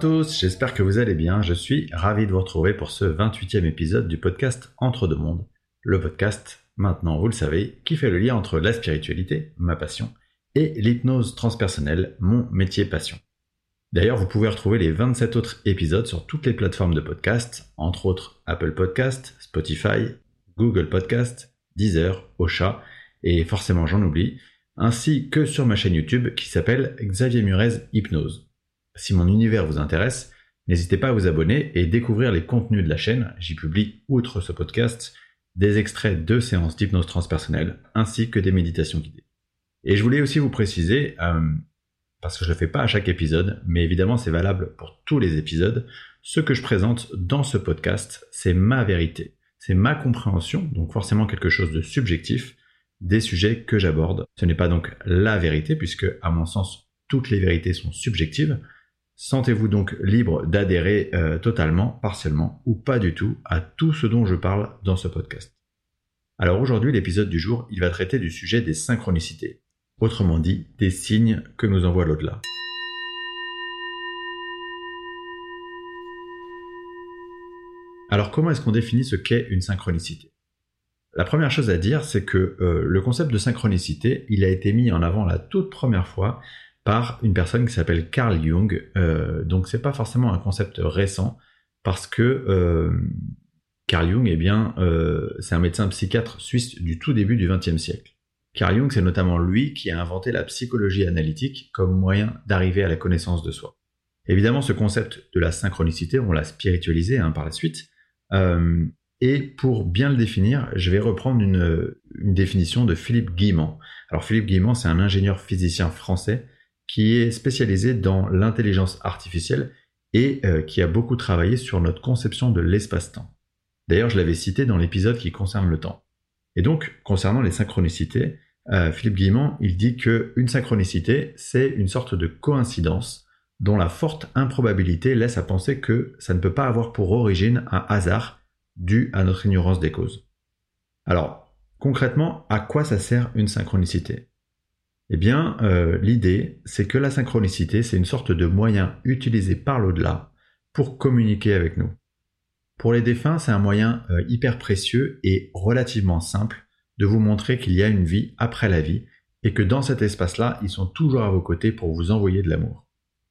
Tous, j'espère que vous allez bien. Je suis ravi de vous retrouver pour ce 28e épisode du podcast Entre deux mondes. Le podcast, maintenant vous le savez, qui fait le lien entre la spiritualité, ma passion, et l'hypnose transpersonnelle, mon métier passion. D'ailleurs, vous pouvez retrouver les 27 autres épisodes sur toutes les plateformes de podcast, entre autres Apple Podcast, Spotify, Google Podcast, Deezer, Ocha, et forcément j'en oublie, ainsi que sur ma chaîne YouTube qui s'appelle Xavier Murez Hypnose. Si mon univers vous intéresse, n'hésitez pas à vous abonner et découvrir les contenus de la chaîne. J'y publie, outre ce podcast, des extraits de séances d'hypnose transpersonnelle ainsi que des méditations guidées. Et je voulais aussi vous préciser, euh, parce que je ne le fais pas à chaque épisode, mais évidemment c'est valable pour tous les épisodes, ce que je présente dans ce podcast, c'est ma vérité, c'est ma compréhension, donc forcément quelque chose de subjectif, des sujets que j'aborde. Ce n'est pas donc la vérité, puisque à mon sens, toutes les vérités sont subjectives, Sentez-vous donc libre d'adhérer euh, totalement, partiellement ou pas du tout à tout ce dont je parle dans ce podcast. Alors aujourd'hui, l'épisode du jour, il va traiter du sujet des synchronicités, autrement dit, des signes que nous envoie l'au-delà. Alors comment est-ce qu'on définit ce qu'est une synchronicité? La première chose à dire, c'est que euh, le concept de synchronicité, il a été mis en avant la toute première fois par une personne qui s'appelle Carl Jung. Euh, donc c'est pas forcément un concept récent parce que euh, Carl Jung, eh bien, euh, c'est un médecin psychiatre suisse du tout début du XXe siècle. Carl Jung, c'est notamment lui qui a inventé la psychologie analytique comme moyen d'arriver à la connaissance de soi. Évidemment, ce concept de la synchronicité, on l'a spiritualisé hein, par la suite. et pour bien le définir, je vais reprendre une, une définition de Philippe Guimand. Alors Philippe Guimand, c'est un ingénieur physicien français qui est spécialisé dans l'intelligence artificielle et euh, qui a beaucoup travaillé sur notre conception de l'espace-temps. D'ailleurs, je l'avais cité dans l'épisode qui concerne le temps. Et donc, concernant les synchronicités, euh, Philippe Guillemont, il dit qu'une synchronicité, c'est une sorte de coïncidence dont la forte improbabilité laisse à penser que ça ne peut pas avoir pour origine un hasard dû à notre ignorance des causes. Alors, concrètement, à quoi ça sert une synchronicité? Eh bien, euh, l'idée, c'est que la synchronicité, c'est une sorte de moyen utilisé par l'au-delà pour communiquer avec nous. Pour les défunts, c'est un moyen euh, hyper précieux et relativement simple de vous montrer qu'il y a une vie après la vie et que dans cet espace-là, ils sont toujours à vos côtés pour vous envoyer de l'amour.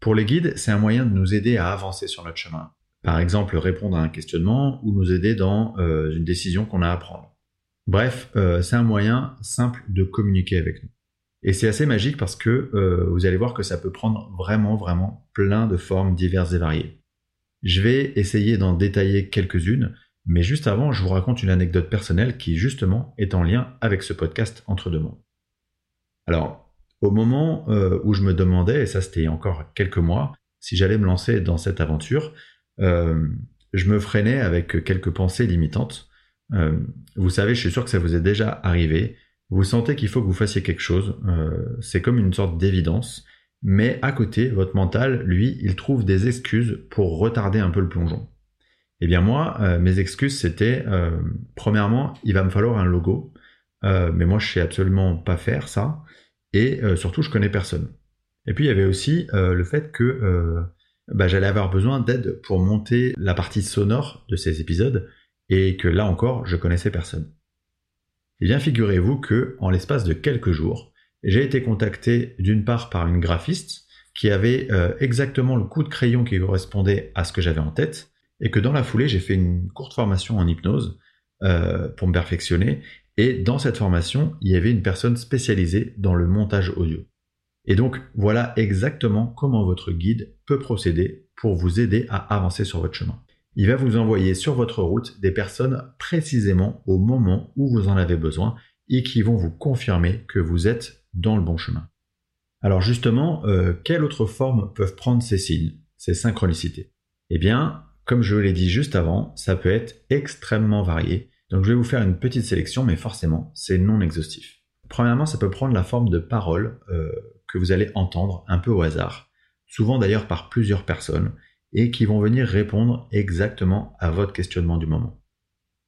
Pour les guides, c'est un moyen de nous aider à avancer sur notre chemin. Par exemple, répondre à un questionnement ou nous aider dans euh, une décision qu'on a à prendre. Bref, c'est un moyen simple de communiquer avec nous. Et c'est assez magique parce que euh, vous allez voir que ça peut prendre vraiment, vraiment plein de formes diverses et variées. Je vais essayer d'en détailler quelques-unes, mais juste avant, je vous raconte une anecdote personnelle qui justement est en lien avec ce podcast Entre deux mondes. Alors, au moment euh, où je me demandais, et ça c'était encore quelques mois, si j'allais me lancer dans cette aventure, euh, je me freinais avec quelques pensées limitantes. vous savez, je suis sûr que ça vous est déjà arrivé vous sentez qu'il faut que vous fassiez quelque chose, euh, c'est comme une sorte d'évidence, mais à côté, votre mental, lui, il trouve des excuses pour retarder un peu le plongeon. Eh bien moi, euh, mes excuses, c'était, euh, premièrement, il va me falloir un logo, mais moi, je sais absolument pas faire ça, et surtout, je connais personne. Et puis, il y avait aussi le fait que bah, j'allais avoir besoin d'aide pour monter la partie sonore de ces épisodes, et que là encore, je connaissais personne. Eh bien, figurez-vous que, en l'espace de quelques jours, j'ai été contacté d'une part par une graphiste qui avait euh, exactement le coup de crayon qui correspondait à ce que j'avais en tête, et que dans la foulée, j'ai fait une courte formation en hypnose euh, pour me perfectionner, et dans cette formation, il y avait une personne spécialisée dans le montage audio. Et donc, voilà exactement comment votre guide peut procéder pour vous aider à avancer sur votre chemin il va vous envoyer sur votre route des personnes précisément au moment où vous en avez besoin et qui vont vous confirmer que vous êtes dans le bon chemin. Alors justement, euh, quelle autre forme peuvent prendre ces signes, ces synchronicités? Eh bien, comme je l'ai dit juste avant, ça peut être extrêmement varié. Donc je vais vous faire une petite sélection, mais forcément, c'est non exhaustif. Premièrement, ça peut prendre la forme de paroles euh, que vous allez entendre un peu au hasard, souvent d'ailleurs par plusieurs personnes, et qui vont venir répondre exactement à votre questionnement du moment.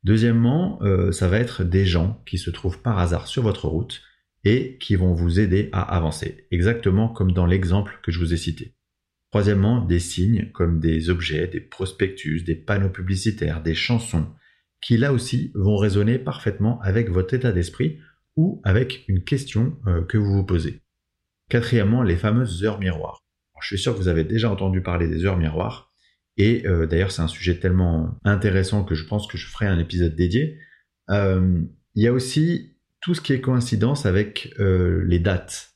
Deuxièmement, euh, ça va être des gens qui se trouvent par hasard sur votre route et qui vont vous aider à avancer, exactement comme dans l'exemple que je vous ai cité. Troisièmement, des signes comme des objets, des prospectus, des panneaux publicitaires, des chansons, qui là aussi vont résonner parfaitement avec votre état d'esprit ou avec une question euh, que vous vous posez. Quatrièmement, les fameuses heures miroirs. Je suis sûr que vous avez déjà entendu parler des heures miroirs, et euh, d'ailleurs c'est un sujet tellement intéressant que je pense que je ferai un épisode dédié. Euh, il y a aussi tout ce qui est coïncidence avec les dates,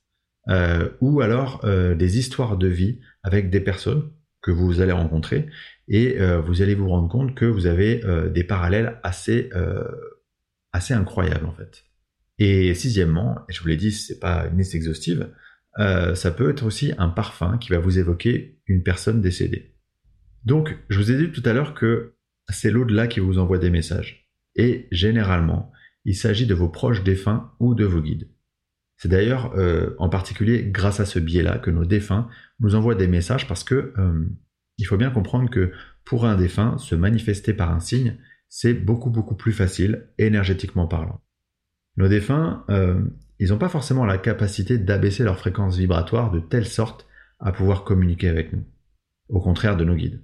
ou alors des histoires de vie avec des personnes que vous allez rencontrer et euh, vous allez vous rendre compte que vous avez euh, des parallèles assez, euh, assez incroyables en fait. Et sixièmement, et je vous l'ai dit, c'est pas une liste exhaustive, ça peut être aussi un parfum qui va vous évoquer une personne décédée. Donc, je vous ai dit tout à l'heure que c'est l'au-delà qui vous envoie des messages. Et généralement, il s'agit de vos proches défunts ou de vos guides. C'est d'ailleurs en particulier grâce à ce biais-là que nos défunts nous envoient des messages parce que il faut bien comprendre que pour un défunt, se manifester par un signe, c'est beaucoup beaucoup plus facile, énergétiquement parlant. Nos défunts, euh, ils n'ont pas forcément la capacité d'abaisser leur fréquence vibratoire de telle sorte à pouvoir communiquer avec nous, au contraire de nos guides.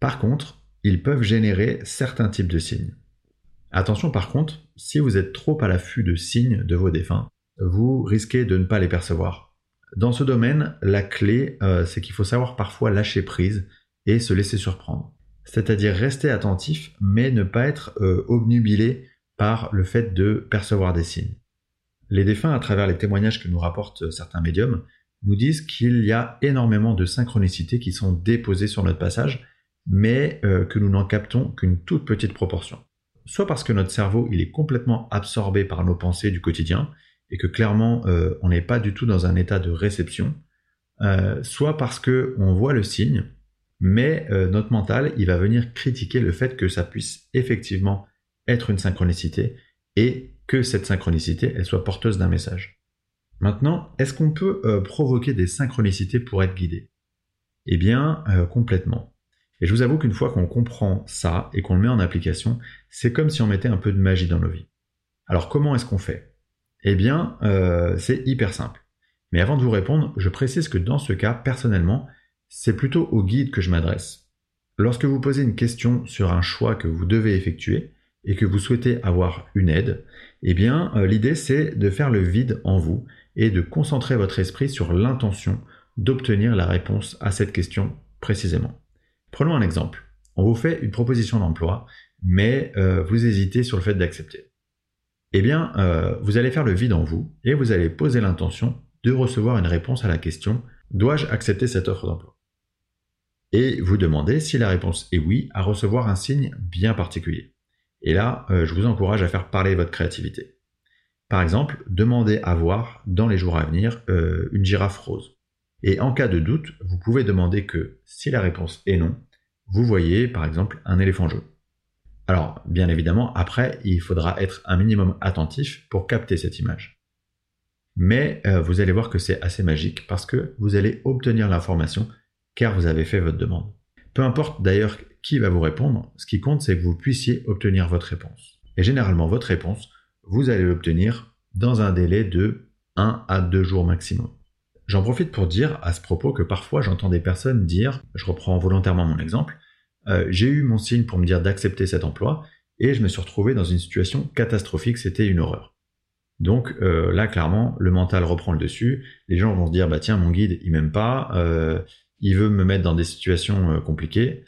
Par contre, ils peuvent générer certains types de signes. Attention par contre, si vous êtes trop à l'affût de signes de vos défunts, vous risquez de ne pas les percevoir. Dans ce domaine, la clé, euh, c'est qu'il faut savoir parfois lâcher prise et se laisser surprendre. C'est-à-dire rester attentif, mais ne pas être euh, obnubilé par le fait de percevoir des signes. Les défunts, à travers les témoignages que nous rapportent certains médiums, nous disent qu'il y a énormément de synchronicités qui sont déposées sur notre passage, mais euh, que nous n'en captons qu'une toute petite proportion. Soit parce que notre cerveau il est complètement absorbé par nos pensées du quotidien et que clairement euh, on n'est pas du tout dans un état de réception, soit parce que on voit le signe mais euh, notre mental, il va venir critiquer le fait que ça puisse effectivement être une synchronicité et que cette synchronicité, soit porteuse d'un message. Maintenant, est-ce qu'on peut euh, provoquer des synchronicités pour être guidé? Eh bien, euh, complètement. Et je vous avoue qu'une fois qu'on comprend ça et qu'on le met en application, c'est comme si on mettait un peu de magie dans nos vies. Alors comment est-ce qu'on fait? Eh bien, c'est hyper simple. Mais avant de vous répondre, je précise que dans ce cas, personnellement, c'est plutôt au guide que je m'adresse. Lorsque vous posez une question sur un choix que vous devez effectuer et que vous souhaitez avoir une aide, eh bien euh, l'idée c'est de faire le vide en vous et de concentrer votre esprit sur l'intention d'obtenir la réponse à cette question précisément. Prenons un exemple. On vous fait une proposition d'emploi, mais euh, vous hésitez sur le fait d'accepter. Eh bien, euh, vous allez faire le vide en vous et vous allez poser l'intention de recevoir une réponse à la question Dois-je accepter cette offre d'emploi? Et vous demandez, si la réponse est oui, à recevoir un signe bien particulier. Et là, euh, je vous encourage à faire parler votre créativité. Par exemple, demandez à voir dans les jours à venir euh, une girafe rose. Et en cas de doute, vous pouvez demander que, si la réponse est non, vous voyez par exemple un éléphant jaune. Alors, bien évidemment, après, il faudra être un minimum attentif pour capter cette image. Mais euh, vous allez voir que c'est assez magique parce que vous allez obtenir l'information car vous avez fait votre demande. Peu importe d'ailleurs qui va vous répondre, ce qui compte c'est que vous puissiez obtenir votre réponse. Et généralement votre réponse, vous allez l'obtenir dans un délai de 1 à 2 jours maximum. J'en profite pour dire à ce propos que parfois j'entends des personnes dire, je reprends volontairement mon exemple, euh, j'ai eu mon signe pour me dire d'accepter cet emploi et je me suis retrouvé dans une situation catastrophique, c'était une horreur. Donc euh, là, clairement, le mental reprend le dessus. Les gens vont se dire, bah tiens, mon guide, il m'aime pas. Euh, il veut me mettre dans des situations compliquées.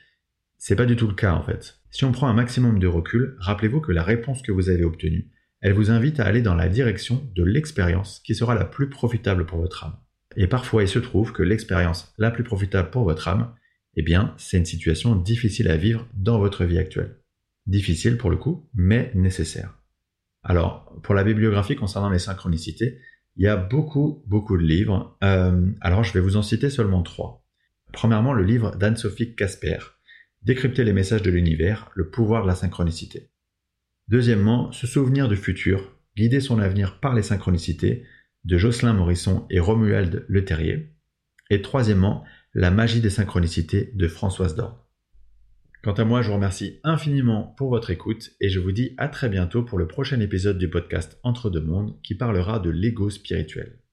C'est pas du tout le cas en fait. Si on prend un maximum de recul, rappelez-vous que la réponse que vous avez obtenue, elle vous invite à aller dans la direction de l'expérience qui sera la plus profitable pour votre âme. Et parfois, il se trouve que l'expérience la plus profitable pour votre âme, eh bien, c'est une situation difficile à vivre dans votre vie actuelle. Difficile pour le coup, mais nécessaire. Alors, pour la bibliographie concernant les synchronicités, il y a beaucoup, beaucoup de livres. Euh, alors, je vais vous en citer seulement trois. Premièrement, le livre d'Anne-Sophie Casper, Décrypter les messages de l'univers, le pouvoir de la synchronicité. Deuxièmement, Se souvenir du futur, guider son avenir par les synchronicités, de Jocelyn Morisson et Romuald Leterrier. Et troisièmement, La magie des synchronicités de Françoise Dorn. Quant à moi, je vous remercie infiniment pour votre écoute et je vous dis à très bientôt pour le prochain épisode du podcast Entre deux mondes qui parlera de l'ego spirituel.